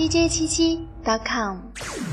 dj 七七 .com。